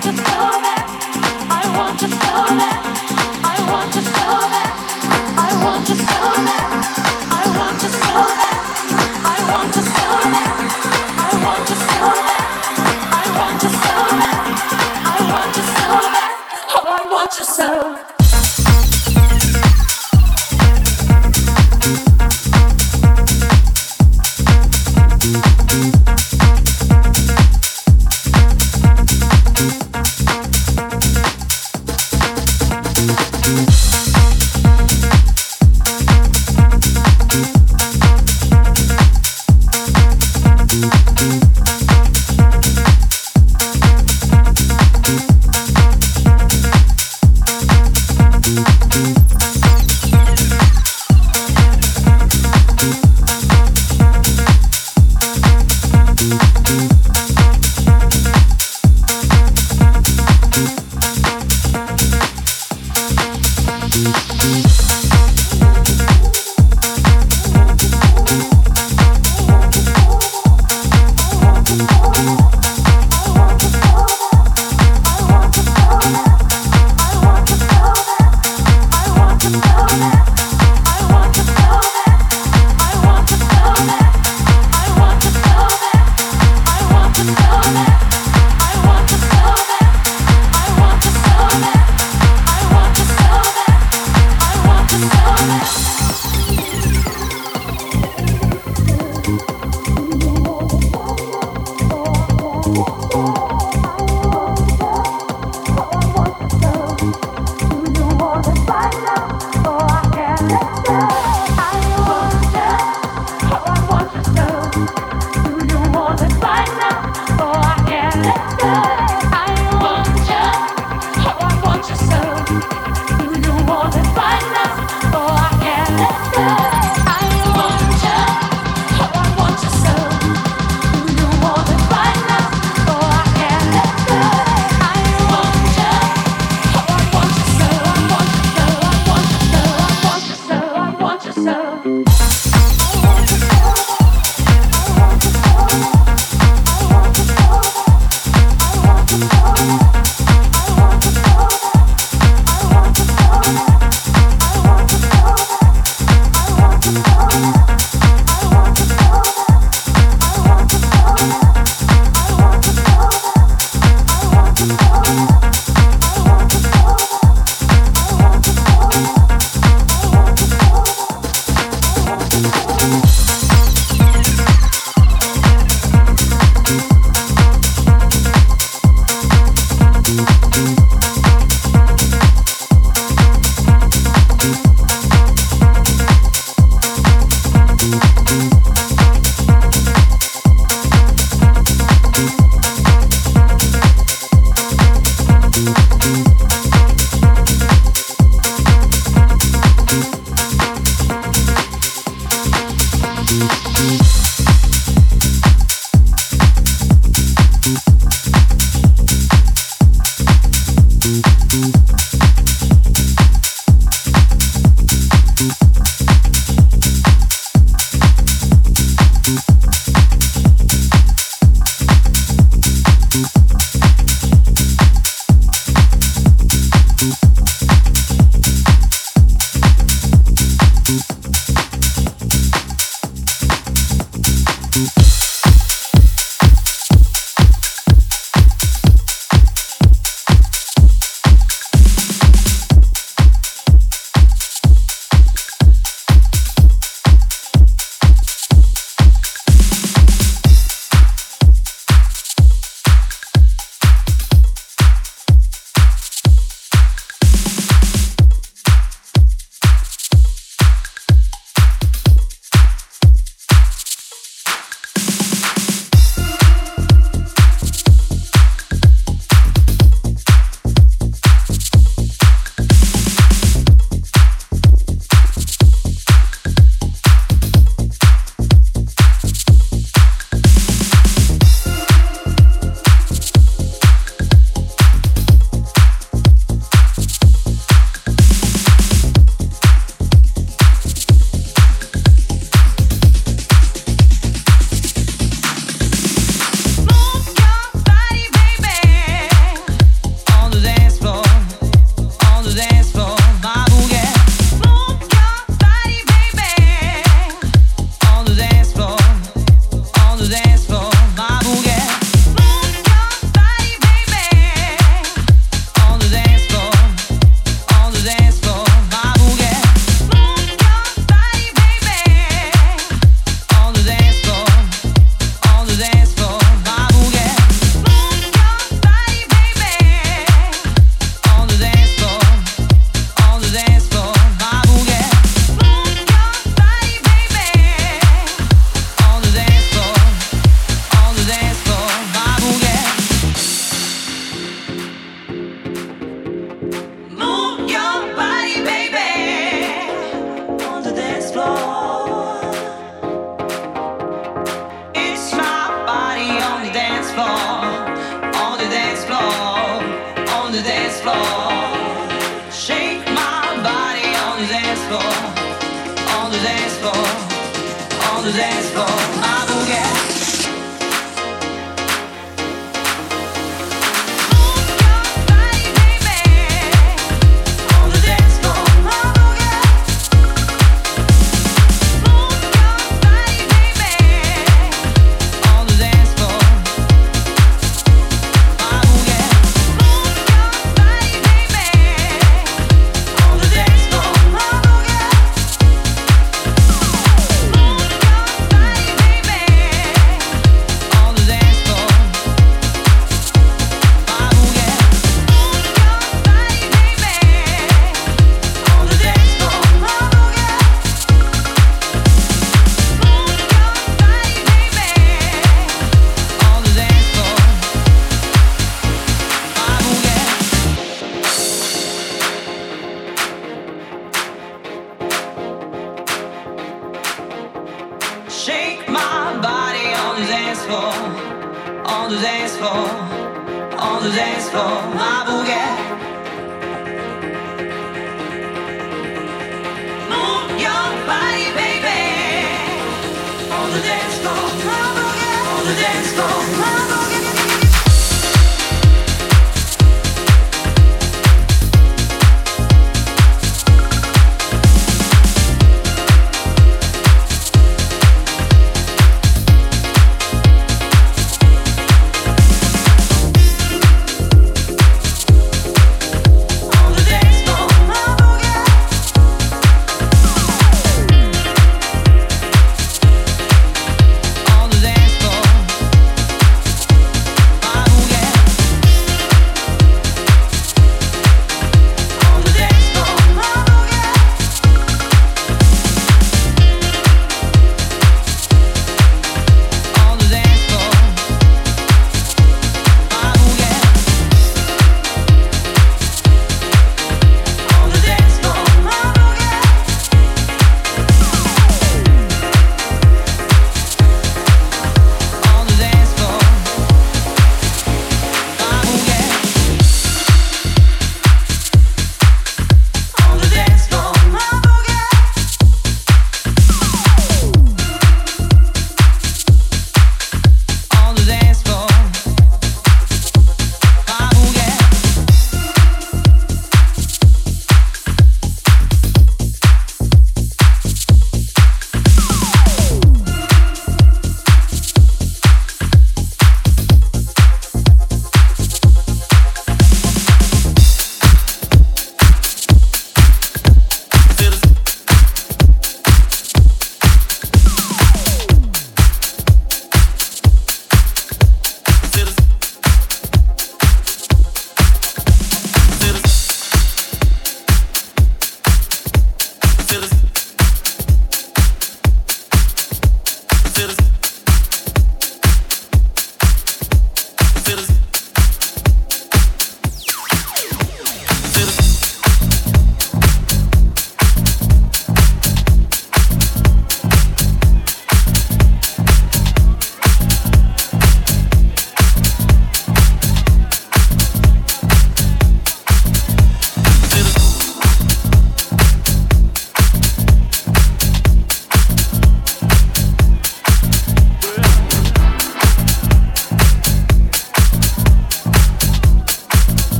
I want to you so.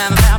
I